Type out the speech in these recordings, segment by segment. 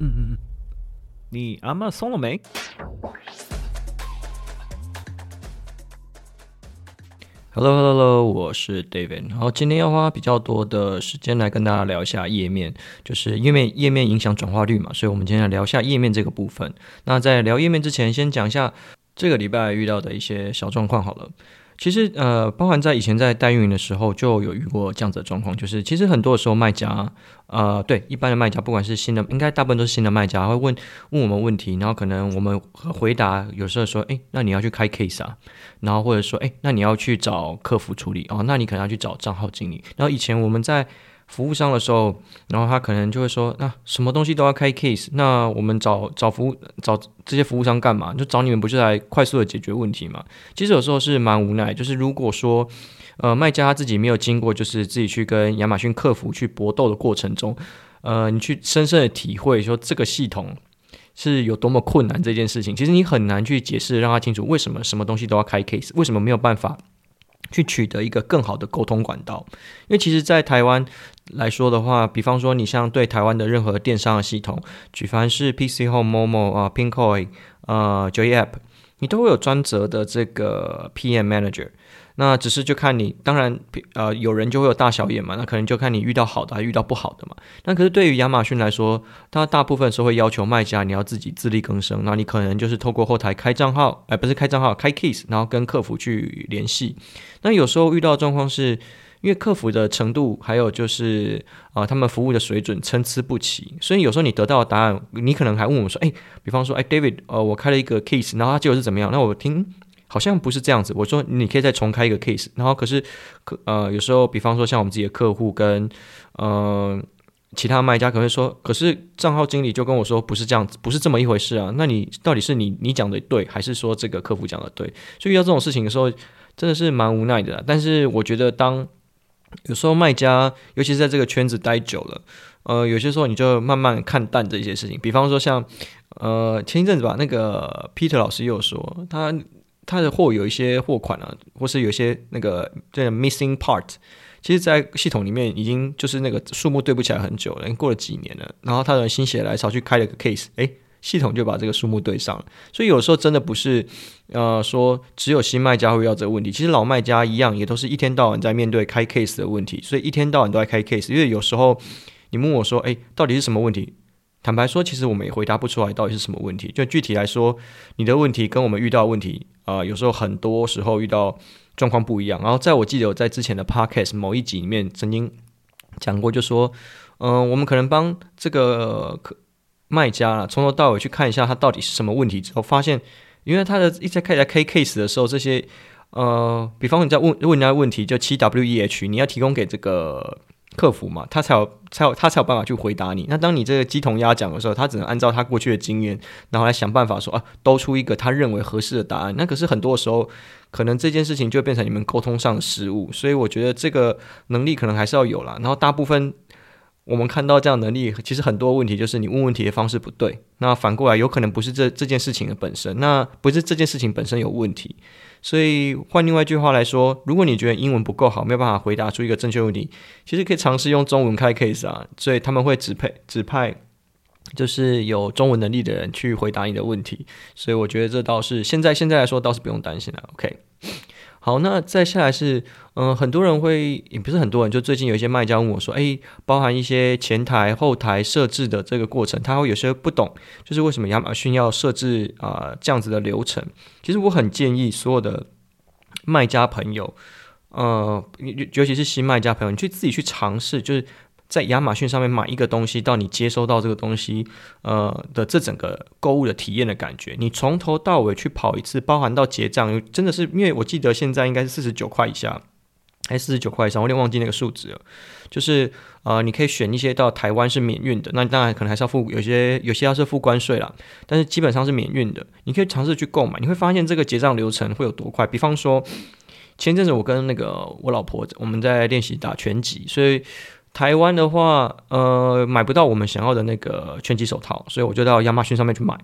嗯嗯嗯，你阿妈松了没？Hello Hello Hello，我是 David。然后今天要花比较多的时间来跟大家聊一下页面，就是页面页面影响转化率嘛，所以我们今天来聊一下页面这个部分。那在聊页面之前，先讲一下这个礼拜遇到的一些小状况好了。其实，呃，包含在以前在代运营的时候，就有遇过这样子的状况，就是其实很多的时候，卖家，呃，对一般的卖家，不管是新的，应该大部分都是新的卖家，会问问我们问题，然后可能我们回答，有时候说，诶，那你要去开 case 啊，然后或者说，诶，那你要去找客服处理啊，那你可能要去找账号经理。然后以前我们在服务商的时候，然后他可能就会说，那、什么东西都要开 case，那我们找找服务找这些服务商干嘛？就找你们不是来快速的解决问题吗？其实有时候是蛮无奈，就是如果说，呃，卖家他自己没有经过，就是自己去跟亚马逊客服去搏斗的过程中，呃，你去深深的体会说这个系统是有多么困难这件事情，其实你很难去解释让他清楚为什么什么东西都要开 case，为什么没有办法。去取得一个更好的沟通管道，因为其实，在台湾来说的话，比方说你像对台湾的任何电商的系统，举凡是 PC Home、Momo 啊、Pinkoi 啊、Joy App，你都会有专责的这个 PM Manager。那只是就看你，当然，呃，有人就会有大小眼嘛，那可能就看你遇到好的还遇到不好的嘛。那可是对于亚马逊来说，它大部分时候会要求卖家你要自己自力更生，那你可能就是透过后台开账号，哎，不是开账号，开 case，然后跟客服去联系。那有时候遇到状况是，因为客服的程度还有就是啊、他们服务的水准参差不齐，所以有时候你得到的答案，你可能还问我说，哎，比方说，哎，David，呃，我开了一个 case，然后他结果是怎么样？那我听。好像不是这样子。我说你可以再重开一个 case，然后可是，可呃，有时候比方说像我们自己的客户跟呃其他卖家可能会说，可是账号经理就跟我说不是这样子，不是这么一回事啊。那你到底是你你讲的对，还是说这个客服讲的对？所以遇到这种事情的时候，真的是蛮无奈的。但是我觉得当有时候卖家，尤其是在这个圈子待久了，呃，有些时候你就慢慢看淡这些事情。比方说像呃前一阵子吧，那个 Peter 老师又说他。他的货有一些货款啊，或是有一些那个这个 missing part，其实，在系统里面已经就是那个数目对不起来很久了，过了几年了。然后他的心血来潮去开了个 case，诶，系统就把这个数目对上了。所以有时候真的不是呃说只有新卖家会遇到这个问题，其实老卖家一样，也都是一天到晚在面对开 case 的问题，所以一天到晚都在开 case。因为有时候你问我说，诶，到底是什么问题？坦白说，其实我们也回答不出来到底是什么问题。就具体来说，你的问题跟我们遇到的问题，啊、有时候很多时候遇到状况不一样。然后，在我记得我在之前的 podcast 某一集里面曾经讲过，就说，嗯、我们可能帮这个卖家啊，从头到尾去看一下他到底是什么问题之后，发现，因为他的一在开在 K case 的时候，这些呃，比方你在问问人家问题，就七 W E H，你要提供给这个。客服嘛，他才有才有他才有办法去回答你。那当你这个鸡同鸭讲的时候，他只能按照他过去的经验，然后来想办法说啊，兜出一个他认为合适的答案。那可是很多时候，可能这件事情就变成你们沟通上的失误。所以我觉得这个能力可能还是要有啦。然后大部分我们看到这样能力，其实很多问题就是你问问题的方式不对。那反过来有可能不是这这件事情的本身，那不是这件事情本身有问题。所以换另外一句话来说，如果你觉得英文不够好，没有办法回答出一个正确问题，其实可以尝试用中文开 case 啊。所以他们会指派指派，就是有中文能力的人去回答你的问题。所以我觉得这倒是现在现在来说倒是不用担心了。OK。好，那再下来是，嗯、很多人会，也不是很多人，就最近有一些卖家问我说，诶，包含一些前台、后台设置的这个过程，他会有些不懂，就是为什么亚马逊要设置啊、这样子的流程？其实我很建议所有的卖家朋友，呃，尤其是新卖家朋友，你去自己去尝试，就是。在亚马逊上面买一个东西，到你接收到这个东西，呃的这整个购物的体验的感觉，你从头到尾去跑一次，包含到结账，真的是因为我记得现在应该是四十九块以下，还是四十九块以上，我有点忘记那个数值了。就是呃，你可以选一些到台湾是免运的，那当然可能还是要付有些有些要是付关税啦，但是基本上是免运的，你可以尝试去购买，你会发现这个结账流程会有多快。比方说前阵子我跟那个我老婆我们在练习打拳击，所以。台湾的话，呃，买不到我们想要的那个拳击手套，所以我就到亚马逊上面去买。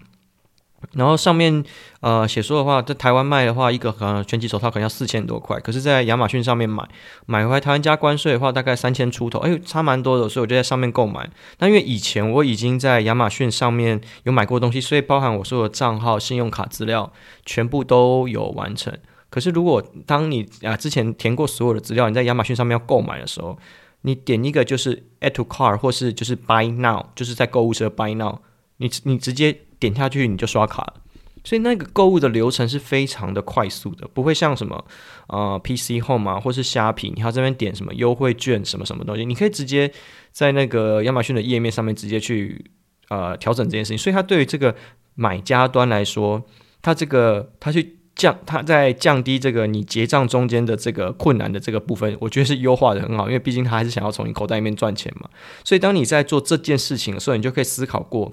然后上面呃写说的话，在台湾卖的话，一个可能拳击手套可能要四千多块，可是，在亚马逊上面买，买回来台湾加关税的话，大概三千出头，哎，差蛮多的，所以我就在上面购买。那因为以前我已经在亚马逊上面有买过东西，所以包含我所有的账号、信用卡资料，全部都有完成。可是如果当你啊之前填过所有的资料，你在亚马逊上面要购买的时候，你点一个就是 Add to Cart 或是就是 Buy Now，就是在购物车 Buy Now，你你直接。点下去你就刷卡了，所以那个购物的流程是非常的快速的，不会像什么呃 PC Home 啊，或是虾皮，你要这边点什么优惠券什么什么东西，你可以直接在那个亚马逊的页面上面直接去呃调整这件事情。所以它对于这个买家端来说，它这个它去降，它在降低这个你结账中间的这个困难的这个部分，我觉得是优化的很好，因为毕竟它还是想要从你口袋里面赚钱嘛。所以当你在做这件事情的时候，你就可以思考过。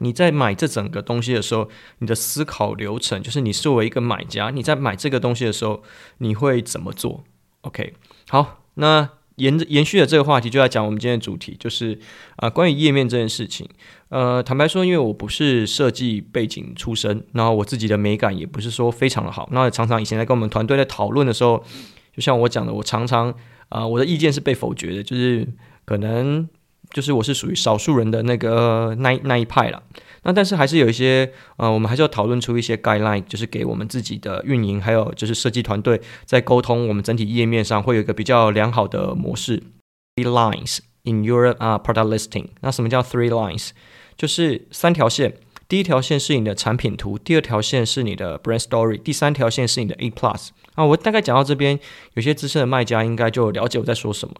你在买这整个东西的时候，你的思考流程就是你作为一个买家，你在买这个东西的时候，你会怎么做？OK，好，那延延续的这个话题，就来讲我们今天的主题，就是啊、关于页面这件事情。呃，坦白说，因为我不是设计背景出身，然后我自己的美感也不是说非常的好，那常常以前在跟我们团队在讨论的时候，就像我讲的，我常常啊、我的意见是被否决的，就是可能。就是我是属于少数人的那个那那一派了，那但是还是有一些呃，我们还是要讨论出一些 guideline，就是给我们自己的运营，还有就是设计团队在沟通我们整体页面上会有一个比较良好的模式。Three lines in your 啊、uh, product listing，那什么叫 three lines？就是三条线，第一条线是你的产品图，第二条线是你的 brand story，第三条线是你的 A plus。啊，我大概讲到这边，有些资深的卖家应该就了解我在说什么。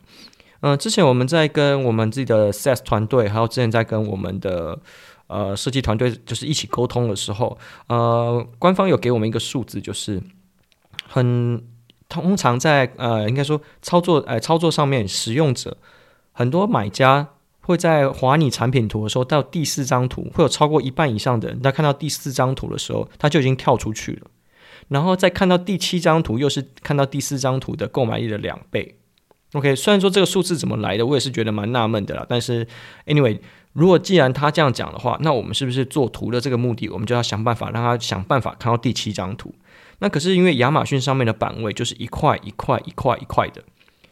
嗯、之前我们在跟我们自己的 sales 团队，还有之前在跟我们的呃设计团队，就是一起沟通的时候，呃，官方有给我们一个数字，就是很通常在呃应该说操作呃操作上面，使用者很多买家会在滑你产品图的时候，到第四张图会有超过一半以上的人，在看到第四张图的时候，他就已经跳出去了，然后再看到第七张图，又是看到第四张图的购买力的两倍。OK，虽然说这个数字怎么来的，我也是觉得蛮纳闷的啦。但是，anyway，如果既然他这样讲的话，那我们是不是做图的这个目的，我们就要想办法让他想办法看到第七张图？那可是因为亚马逊上面的版位就是一块一块一块一块的，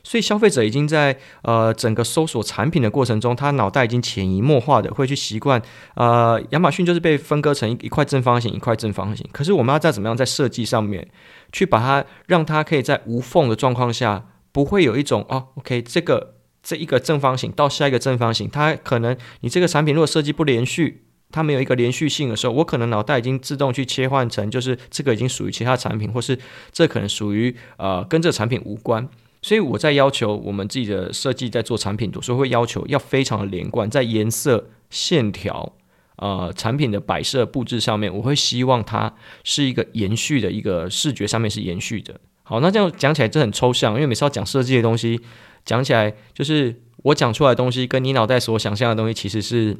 所以消费者已经在呃整个搜索产品的过程中，他脑袋已经潜移默化的会去习惯，呃，亚马逊就是被分割成一块正方形一块正方形。可是我们要再怎么样在设计上面去把它让它可以在无缝的状况下。不会有一种哦，OK，这个这一个正方形到下一个正方形，它可能你这个产品如果设计不连续，它没有一个连续性的时候，我可能脑袋已经自动去切换成就是这个已经属于其他产品，或是这可能属于呃跟这个产品无关。所以我在要求我们自己的设计在做产品的时候会要求要非常的连贯，在颜色、线条、呃产品的摆设布置上面，我会希望它是一个延续的一个视觉上面是延续的。好，那这样讲起来就很抽象，因为每次要讲设计的东西，讲起来就是我讲出来的东西跟你脑袋所想象的东西其实是，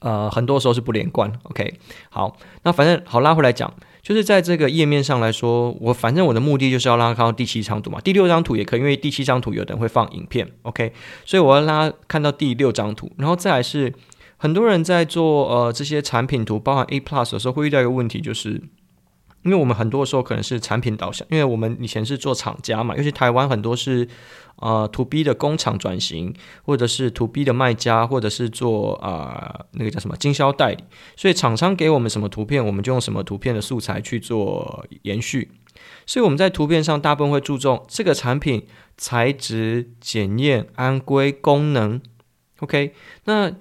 呃，很多时候是不连贯。OK，好，那反正好拉回来讲，就是在这个页面上来说，我反正我的目的就是要让他看到第七张图嘛，第六张图也可以，因为第七张图有的人会放影片，OK，所以我要让他看到第六张图，然后再来是很多人在做呃这些产品图，包含 A Plus 的时候会遇到一个问题就是。因为我们很多时候可能是产品导向，因为我们以前是做厂家嘛，尤其台湾很多是呃 to B 的工厂转型，或者是 to B 的卖家，或者是做啊、呃、那个叫什么经销代理，所以厂商给我们什么图片，我们就用什么图片的素材去做延续。所以我们在图片上大部分会注重这个产品材质、检验、安规、功能。OK，那。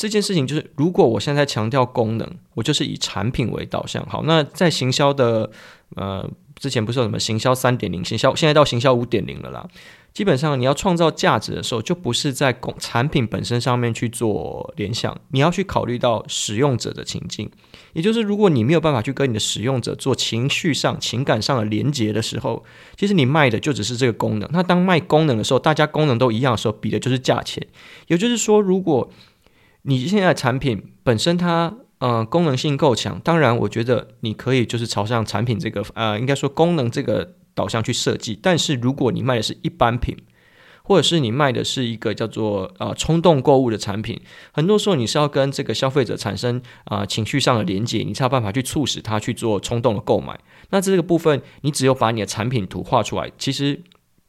这件事情就是，如果我现在强调功能，我就是以产品为导向。好，那在行销的呃之前不是有什么行销三点零，行销现在到行销五点零了啦。基本上你要创造价值的时候，就不是在工产品本身上面去做联想，你要去考虑到使用者的情境。也就是，如果你没有办法去跟你的使用者做情绪上、情感上的连接的时候，其实你卖的就只是这个功能。那当卖功能的时候，大家功能都一样的时候，比的就是价钱。也就是说，如果你现在产品本身它呃功能性够强，当然我觉得你可以就是朝向产品这个呃应该说功能这个导向去设计。但是如果你卖的是一般品，或者是你卖的是一个叫做呃冲动购物的产品，很多时候你是要跟这个消费者产生啊、情绪上的连接，你才有办法去促使他去做冲动的购买。那这个部分，你只有把你的产品图画出来，其实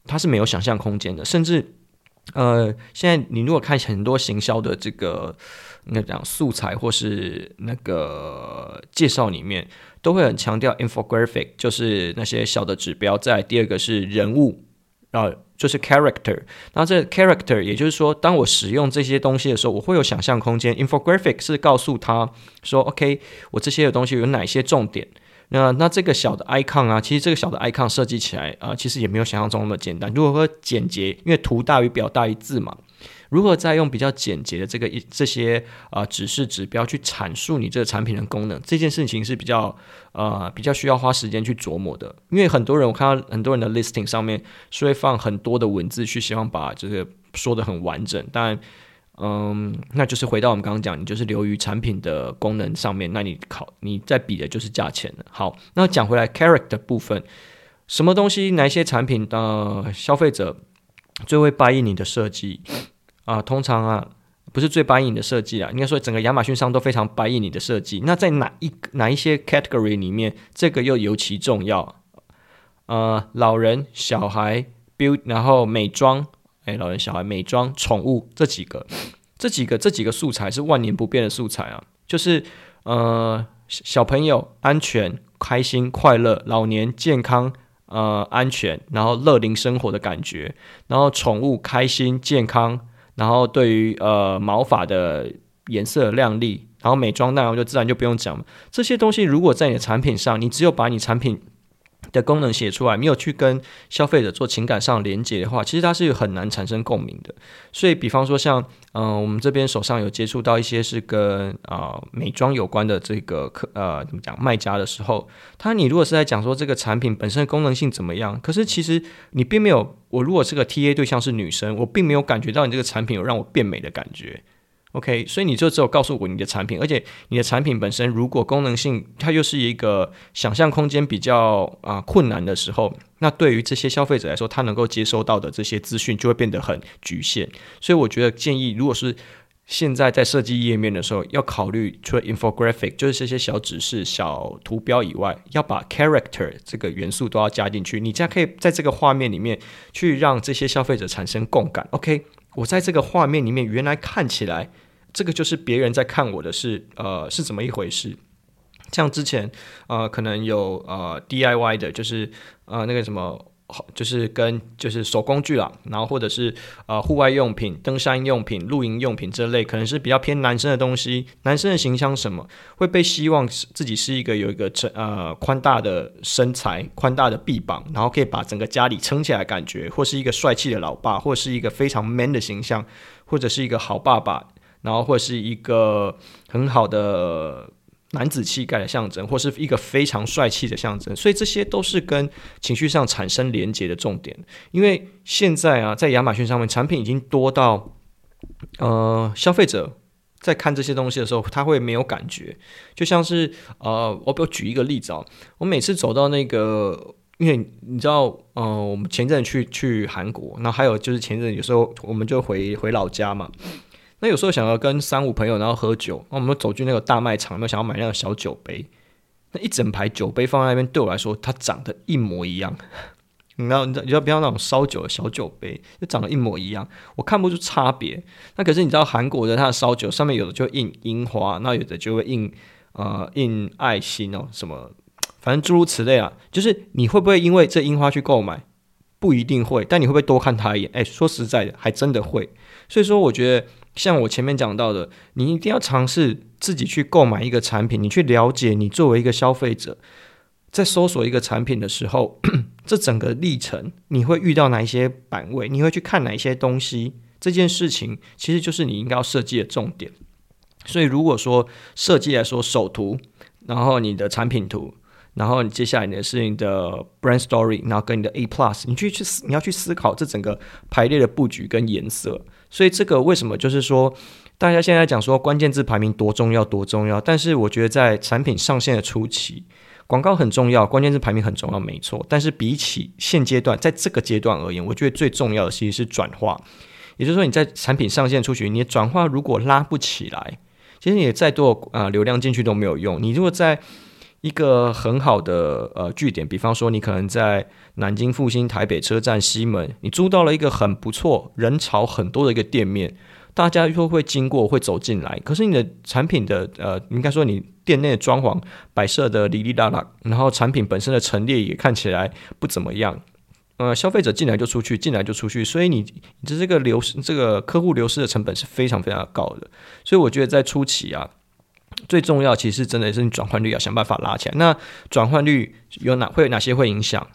它是没有想象空间的。甚至呃，现在你如果看很多行销的这个应该讲素材或是那个介绍里面，都会很强调 infographic，就是那些小的指标。再第二个是人物，然后就是 character。那这 character 也就是说，当我使用这些东西的时候，我会有想象空间。infographic 是告诉他说，OK，我这些的东西有哪些重点。那那这个小的 icon 啊，其实这个小的 icon 设计起来啊、其实也没有想象中那么简单。如果说简洁，因为图大于表大于字嘛。如何再用比较简洁的这个一这些啊、指示指标去阐述你这个产品的功能，这件事情是比较呃比较需要花时间去琢磨的。因为很多人我看到很多人的 listing 上面是会放很多的文字去希望把这个说得很完整，但嗯，那就是回到我们刚刚讲，你就是流于产品的功能上面，那你考你在比的就是价钱了。好，那讲回来 character 部分，什么东西哪一些产品的、呃、消费者最会 buy 你的设计？啊，通常啊，不是最 buy in 的设计啊，应该说整个亚马逊上都非常 buy 你的设计。那在哪一哪一些 category 里面，这个又尤其重要？呃，老人、小孩、build，然后美妆，哎，老人、小孩、美妆、宠物这几个，这几个这几个素材是万年不变的素材啊，就是呃，小朋友安全、开心、快乐，老年健康。呃，安全，然后乐龄生活的感觉，然后宠物开心健康。然后对于呃毛发的颜色亮丽，然后美妆内容就自然就不用讲了。这些东西如果在你的产品上，你只有把你产品的功能写出来，没有去跟消费者做情感上连接的话，其实它是很难产生共鸣的。所以，比方说像嗯、我们这边手上有接触到一些是跟啊、美妆有关的这个客呃怎么讲卖家的时候，他你如果是在讲说这个产品本身的功能性怎么样，可是其实你并没有，我如果这个 TA 对象是女生，我并没有感觉到你这个产品有让我变美的感觉。OK，所以你就只有告诉我你的产品，而且你的产品本身如果功能性它又是一个想象空间比较啊、困难的时候，那对于这些消费者来说，他能够接收到的这些资讯就会变得很局限。所以我觉得建议，如果是现在在设计页面的时候，要考虑除了 infographic 就是这些小指示、小图标以外，要把 character 这个元素都要加进去，你这样可以在这个画面里面去让这些消费者产生共感。OK。我在这个画面里面，原来看起来这个就是别人在看我的是呃是怎么一回事？像之前呃可能有呃 DIY 的，就是呃那个什么。就是跟就是手工具啦，然后或者是呃户外用品、登山用品、露营用品这类，可能是比较偏男生的东西。男生的形象什么会被希望自己是一个有一个呃宽大的身材、宽大的臂膀，然后可以把整个家里撑起来的感觉，或是一个帅气的老爸，或是一个非常 man 的形象，或者是一个好爸爸，然后或是一个很好的。男子气概的象征，或是一个非常帅气的象征，所以这些都是跟情绪上产生连接的重点。因为现在啊，在亚马逊上面，产品已经多到，呃，消费者在看这些东西的时候，他会没有感觉。就像是呃，我比如举一个例子啊，我每次走到那个，因为你知道，呃，我们前阵去去韩国，那还有就是前阵有时候我们就回回老家嘛。那有时候想要跟三五朋友然后喝酒，那我们走进那个大卖场，有没有想要买那个小酒杯？那一整排酒杯放在那边，对我来说，它长得一模一样。你知道，你知道，你知道，不要那种烧酒的小酒杯，就长得一模一样，我看不出差别。那可是你知道，韩国的它的烧酒上面有的就印樱花，那有的就会印呃印爱心哦，什么，反正诸如此类啊。就是你会不会因为这樱花去购买？不一定会，但你会不会多看它一眼？哎，说实在的，还真的会。所以说，我觉得。像我前面讲到的，你一定要尝试自己去购买一个产品，你去了解你作为一个消费者，在搜索一个产品的时候，这整个历程你会遇到哪一些版位，你会去看哪一些东西，这件事情其实就是你应该要设计的重点。所以如果说设计来说，首图，然后你的产品图，然后你接下来你的是你的 brand story，然后跟你的 A plus，你去去你要去思考这整个排列的布局跟颜色。所以这个为什么就是说，大家现在讲说关键字排名多重要多重要？但是我觉得在产品上线的初期，广告很重要，关键字排名很重要，没错。但是比起现阶段，在这个阶段而言，我觉得最重要的其实是转化。也就是说，你在产品上线出去，你的转化如果拉不起来，其实你再多啊、流量进去都没有用。你如果在一个很好的呃据点，比方说你可能在南京复兴、台北车站、西门，你租到了一个很不错、人潮很多的一个店面，大家又会经过、会走进来。可是你的产品的呃，应该说你店内的装潢摆设的哩哩啦啦，然后产品本身的陈列也看起来不怎么样。呃，消费者进来就出去，进来就出去，所以你你的这个流失、这个客户流失的成本是非常非常高的。所以我觉得在初期啊。最重要，其实真的是你转换率要想办法拉起来。那转换率有哪会有哪些会影响？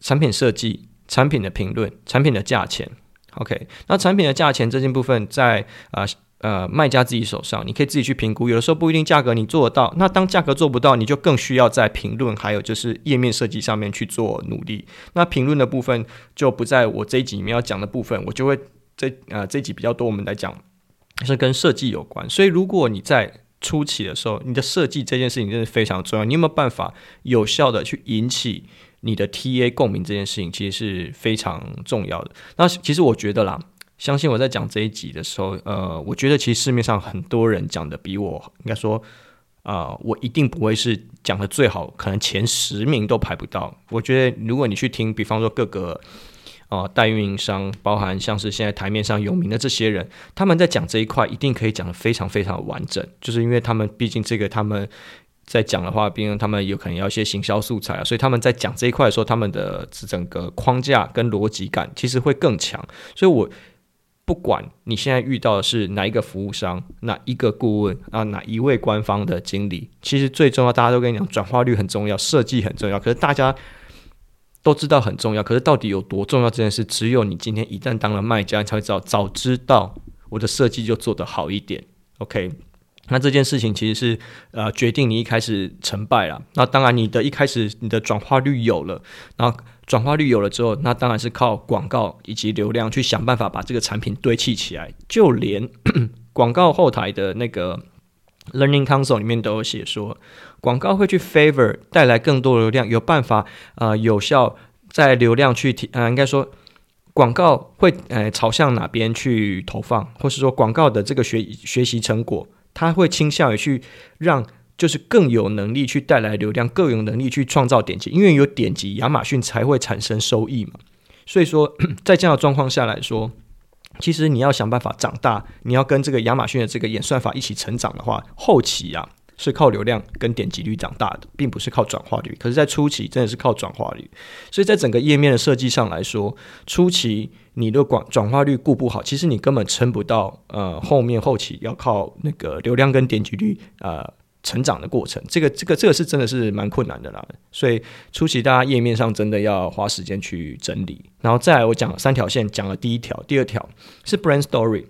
产品设计、产品的评论、产品的价钱。OK，那产品的价钱这件部分在啊呃，呃卖家自己手上，你可以自己去评估。有的时候不一定价格你做得到，那当价格做不到，你就更需要在评论还有就是页面设计上面去做努力。那评论的部分就不在我这一集里面要讲的部分，我就会这呃这一集比较多，我们来讲。是跟设计有关，所以如果你在初期的时候，你的设计这件事情真的非常重要。你有没有办法有效的去引起你的 TA 共鸣？这件事情其实是非常重要的。那其实我觉得啦，相信我在讲这一集的时候，呃，我觉得其实市面上很多人讲的比我应该说，啊、我一定不会是讲的最好，可能前十名都排不到。我觉得如果你去听，比方说各个。哦，代运营商包含像是现在台面上有名的这些人，他们在讲这一块一定可以讲得非常非常完整，就是因为他们毕竟这个他们在讲的话，毕竟他们有可能要一些行销素材啊，所以他们在讲这一块的时候，他们的整个框架跟逻辑感其实会更强。所以我不管你现在遇到的是哪一个服务商、哪一个顾问啊、哪一位官方的经理，其实最重要，大家都跟你讲，转化率很重要，设计很重要，可是大家。都知道很重要，可是到底有多重要这件事，只有你今天一旦当了卖家，你才会知道。早知道我的设计就做得好一点，OK？那这件事情其实是呃决定你一开始成败了。那当然，你的一开始你的转化率有了，然后转化率有了之后，那当然是靠广告以及流量去想办法把这个产品堆砌起来。就连 广告后台的那个 Learning Console 里面都有写说。广告会去 favor 带来更多流量，有办法呃有效在流量去提呃应该说广告会呃朝向哪边去投放，或是说广告的这个学学习成果，它会倾向于去让就是更有能力去带来流量，更有能力去创造点击，因为有点击，亚马逊才会产生收益嘛。所以说 在这样的状况下来说，其实你要想办法长大，你要跟这个亚马逊的这个演算法一起成长的话，后期啊。是靠流量跟点击率长大的，并不是靠转化率。可是，在初期真的是靠转化率。所以在整个页面的设计上来说，初期你的广转化率顾不好，其实你根本撑不到。呃，后面后期要靠那个流量跟点击率呃成长的过程，这个这个这个是真的是蛮困难的啦。所以初期大家页面上真的要花时间去整理。然后再来，我讲了三条线，讲了第一条，第二条是 brand story。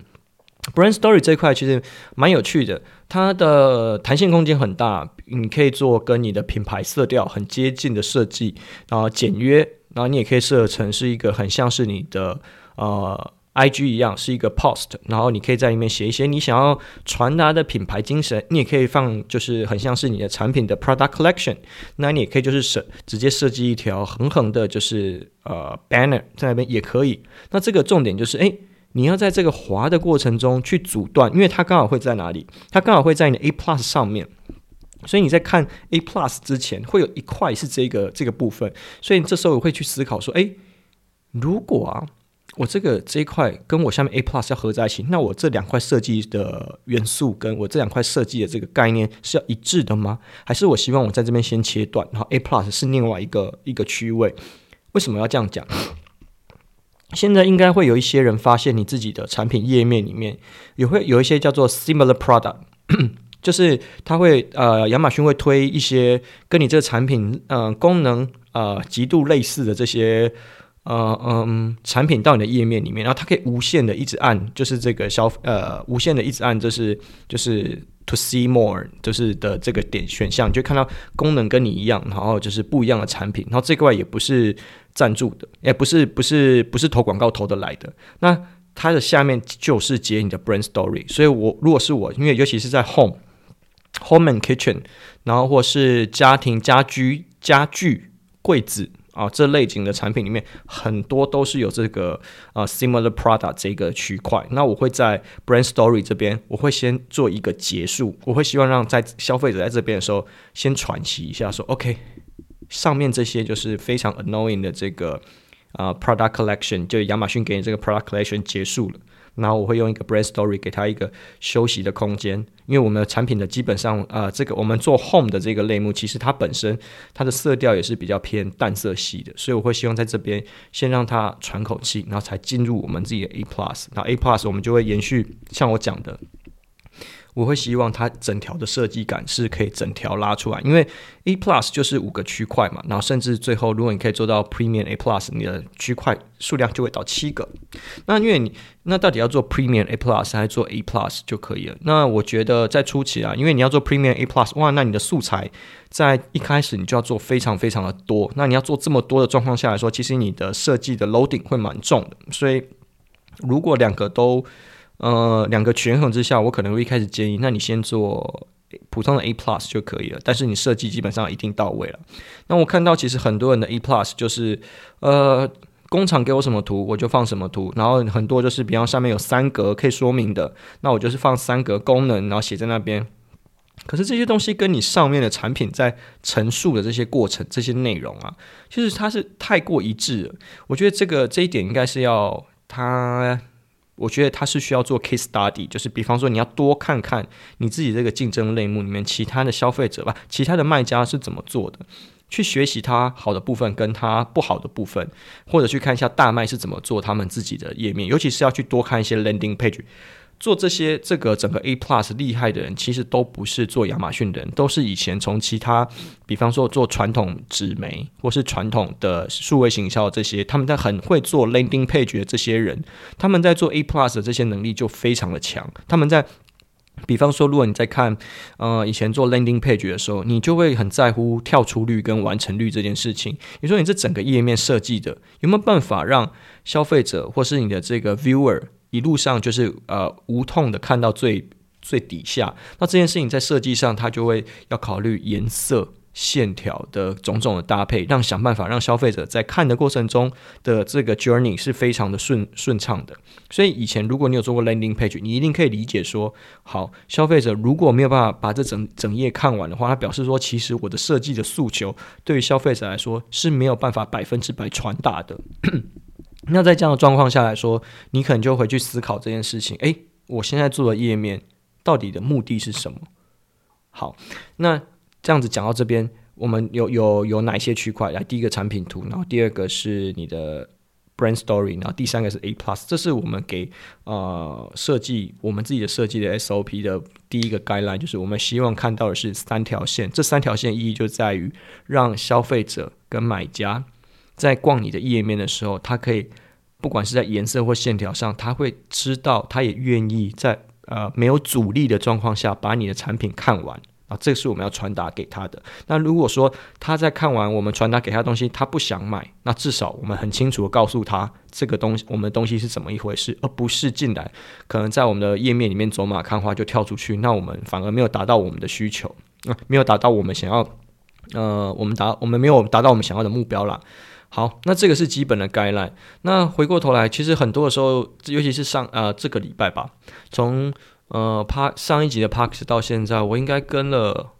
Brand Story 这一块其实蛮有趣的，它的弹性空间很大，你可以做跟你的品牌色调很接近的设计，然后简约，然后你也可以设成是一个很像是你的呃 IG 一样，是一个 Post，然后你可以在里面写一些你想要传达的品牌精神，你也可以放就是很像是你的产品的 Product Collection，那你也可以就是设直接设计一条横横的，就是呃 Banner 在那边也可以。那这个重点就是诶。你要在这个滑的过程中去阻断，因为它刚好会在哪里？它刚好会在你的 A Plus 上面，所以你在看 A Plus 之前，会有一块是这个这个部分，所以这时候我会去思考说，诶，如果啊，我这个这一块跟我下面 A Plus 要合在一起，那我这两块设计的元素跟我这两块设计的这个概念是要一致的吗？还是我希望我在这边先切断，然后 A Plus 是另外一个一个区位？为什么要这样讲？现在应该会有一些人发现，你自己的产品页面里面也会有一些叫做 similar product，就是它会呃，亚马逊会推一些跟你这个产品呃功能呃极度类似的这些呃嗯产品到你的页面里面，然后它可以无限的一直按，就是这个消呃无限的一直按，就是就是。To see more 就是的这个点选项，你就看到功能跟你一样，然后就是不一样的产品，然后这块也不是赞助的，也不是不是不是投广告投得来的。那它的下面就是接你的 brand story，所以我如果是我，因为尤其是在 home home and kitchen，然后或是家庭家居家具柜子啊这类型的产品里面，很多都是有这个啊 similar product 这个区块。那我会在 brand story 这边，我会先做一个结束，我会希望让在消费者在这边的时候先喘息一下，说 OK，上面这些就是非常 annoying 的这个啊 product collection，就亚马逊给你这个 product collection 结束了。然后我会用一个 brand story 给他一个休息的空间，因为我们的产品的基本上，呃，这个我们做 home 的这个类目，其实它本身它的色调也是比较偏淡色系的，所以我会希望在这边先让它喘口气，然后才进入我们自己的 A plus，那 A plus 我们就会延续像我讲的。我会希望它整条的设计感是可以整条拉出来，因为 A Plus 就是五个区块嘛，然后甚至最后如果你可以做到 Premium A Plus，你的区块数量就会到七个。那因为你那到底要做 Premium A Plus 还是做 A Plus 就可以了？那我觉得在初期啊，因为你要做 Premium A Plus，哇，那你的素材在一开始你就要做非常非常的多。那你要做这么多的状况下来说，其实你的设计的 loading 会蛮重的。所以如果两个都呃，两个权衡之下，我可能会一开始建议，那你先做普通的 A Plus 就可以了。但是你设计基本上一定到位了。那我看到其实很多人的 A Plus 就是，呃，工厂给我什么图我就放什么图，然后很多就是比方上面有三格可以说明的，那我就是放三格功能，然后写在那边。可是这些东西跟你上面的产品在陈述的这些过程、这些内容啊，其实它是太过一致了。我觉得这个这一点应该是要它。我觉得它是需要做 case study，就是比方说你要多看看你自己这个竞争类目里面其他的消费者吧，其他的卖家是怎么做的，去学习它好的部分跟它不好的部分，或者去看一下大卖是怎么做他们自己的页面，尤其是要去多看一些 landing page。做这些这个整个 A Plus 厉害的人，其实都不是做亚马逊的人，都是以前从其他，比方说做传统纸媒或是传统的数位行销这些，他们在很会做 landing page 的这些人，他们在做 A Plus 的这些能力就非常的强。他们在，比方说，如果你在看呃以前做 landing page 的时候，你就会很在乎跳出率跟完成率这件事情。你说你这整个页面设计的有没有办法让消费者或是你的这个 viewer 一路上就是呃无痛的看到最最底下，那这件事情在设计上，它就会要考虑颜色、线条的种种的搭配，让想办法让消费者在看的过程中的这个 journey 是非常的顺顺畅的。所以以前如果你有做过 landing page，你一定可以理解说，好，消费者如果没有办法把这整整页看完的话，他表示说，其实我的设计的诉求对于消费者来说是没有办法百分之百传达的。那在这样的状况下来说，你可能就回去思考这件事情。诶，我现在做的页面到底的目的是什么？好，那这样子讲到这边，我们有有有哪些区块？来，第一个产品图，然后第二个是你的 brand story，然后第三个是 A plus。这是我们给呃设计我们自己的设计的 SOP 的第一个 guideline，就是我们希望看到的是三条线。这三条线意义就在于让消费者跟买家。在逛你的页面的时候，他可以不管是在颜色或线条上，他会知道，他也愿意在呃没有阻力的状况下把你的产品看完啊，这是我们要传达给他的。那如果说他在看完我们传达给他东西，他不想买，那至少我们很清楚的告诉他这个东西，我们的东西是怎么一回事，而不是进来可能在我们的页面里面走马看花就跳出去，那我们反而没有达到我们的需求，啊，没有达到我们想要，呃，我们达我们没有达到我们想要的目标啦。好，那这个是基本的概览。那回过头来，其实很多的时候，尤其是上呃这个礼拜吧，从呃趴上一集的 Pax 到现在，我应该跟了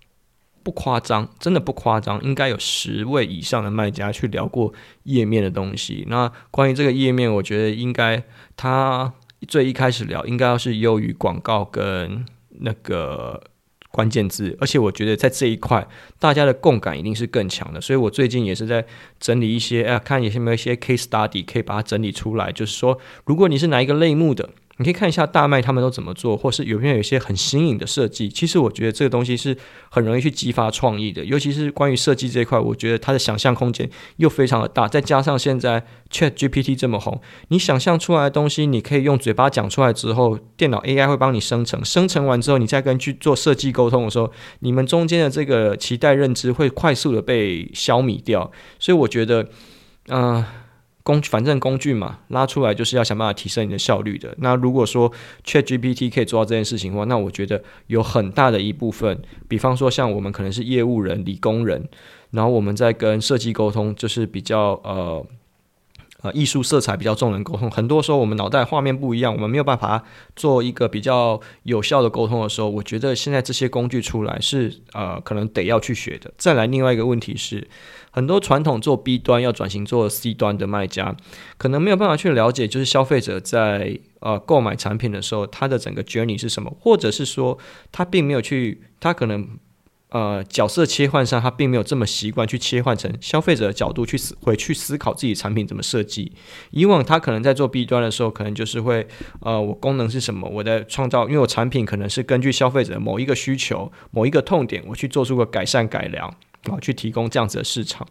不夸张，真的不夸张，应该有十位以上的卖家去聊过页面的东西。那关于这个页面，我觉得应该他最一开始聊，应该要是优于广告跟那个。关键字，而且我觉得在这一块，大家的共感一定是更强的。所以我最近也是在整理一些，哎，看有没有一些 case study 可以把它整理出来。就是说，如果你是哪一个类目的。你可以看一下大麦他们都怎么做，或是有没有一些很新颖的设计。其实我觉得这个东西是很容易去激发创意的，尤其是关于设计这一块，我觉得它的想象空间又非常的大。再加上现在 ChatGPT 这么红，你想象出来的东西，你可以用嘴巴讲出来之后，电脑 AI 会帮你生成，生成完之后，你再跟去做设计沟通的时候，你们中间的这个期待认知会快速的被消弭掉。所以我觉得，嗯、工反正工具嘛，拉出来就是要想办法提升你的效率的。那如果说 ChatGPT 可以做到这件事情的话，那我觉得有很大的一部分，比方说像我们可能是业务人、理工人，然后我们在跟设计沟通，就是比较呃。呃，艺术色彩比较重的沟通，很多时候我们脑袋画面不一样，我们没有办法做一个比较有效的沟通的时候，我觉得现在这些工具出来是呃，可能得要去学的。再来，另外一个问题是，很多传统做 B 端要转型做 C 端的卖家，可能没有办法去了解，就是消费者在呃购买产品的时候，他的整个 journey 是什么，或者是说他并没有去，他可能。呃，角色切换上，他并没有这么习惯去切换成消费者的角度去思回去思考自己产品怎么设计。以往他可能在做 B 端的时候，可能就是会，呃，我功能是什么，我在创造，因为我产品可能是根据消费者某一个需求、某一个痛点，我去做出个改善改良，啊，去提供这样子的市场。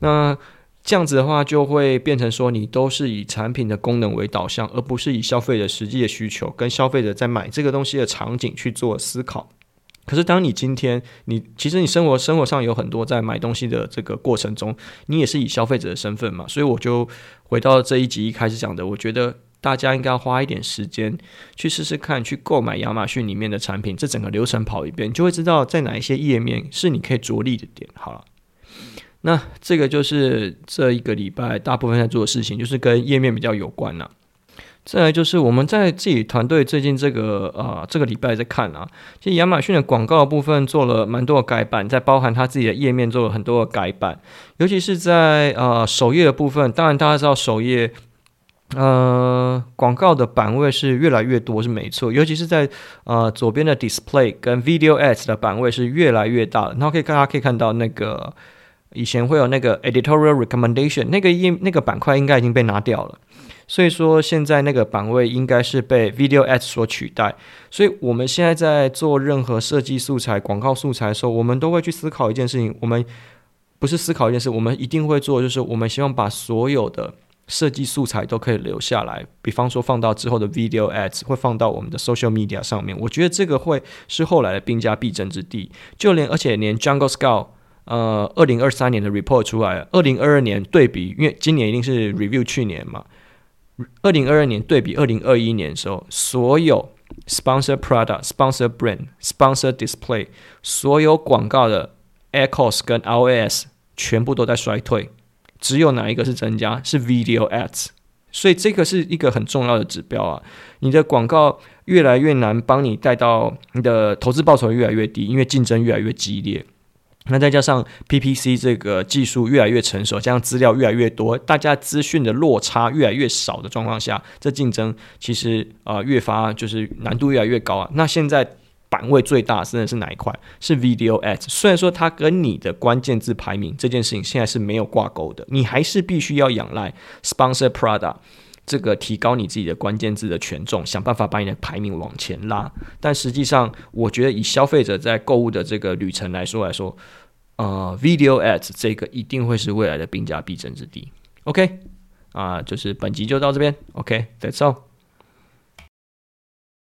那这样子的话，就会变成说，你都是以产品的功能为导向，而不是以消费者实际的需求跟消费者在买这个东西的场景去做思考。可是，当你今天你其实你生活生活上有很多在买东西的这个过程中，你也是以消费者的身份嘛，所以我就回到这一集一开始讲的，我觉得大家应该要花一点时间去试试看，去购买亚马逊里面的产品，这整个流程跑一遍，你就会知道在哪一些页面是你可以着力的点。好了，那这个就是这一个礼拜大部分在做的事情，就是跟页面比较有关了。再来就是我们在自己团队最近这个呃这个礼拜在看啊，其实亚马逊的广告部分做了蛮多的改版，在包含它自己的页面做了很多的改版，尤其是在呃首页的部分。当然大家知道首页呃广告的版位是越来越多是没错，尤其是在呃左边的 Display 跟 Video Ads 的版位是越来越大的。然后可以大家可以看到那个以前会有那个 Editorial Recommendation 那个页那个板块应该已经被拿掉了。所以说，现在那个版位应该是被 Video Ads 所取代。所以，我们现在在做任何设计素材、广告素材的时候，我们都会去思考一件事情。我们不是思考一件事，我们一定会做，就是我们希望把所有的设计素材都可以留下来。比方说，放到之后的 Video Ads，会放到我们的 Social Media 上面。我觉得这个会是后来的兵家必争之地。就连而且连 Jungle Scout，呃，二零二三年的 Report 出来了，二零二二年对比，因为今年一定是 Review 去年嘛。二零二二年对比二零二一年的时候，所有 sponsor product、sponsor brand、sponsor display，所有广告的 ACoS 跟 ROS 全部都在衰退，只有哪一个是增加？是 video ads。所以这个是一个很重要的指标啊！你的广告越来越难帮你带到你的投资报酬越来越低，因为竞争越来越激烈。那再加上 PPC 这个技术越来越成熟，加上资料越来越多，大家资讯的落差越来越少的状况下，这竞争其实、呃、越发就是难度越来越高啊。那现在版位最大真的是哪一块？是 Video Ads。虽然说它跟你的关键字排名这件事情现在是没有挂钩的，你还是必须要仰赖 Sponsor Product。这个提高你自己的关键字的权重，想办法把你的排名往前拉。但实际上，我觉得以消费者在购物的这个旅程来说来说，呃，Video Ads 这个一定会是未来的兵家必争之地。OK，啊、就是本集就到这边。OK，That's all。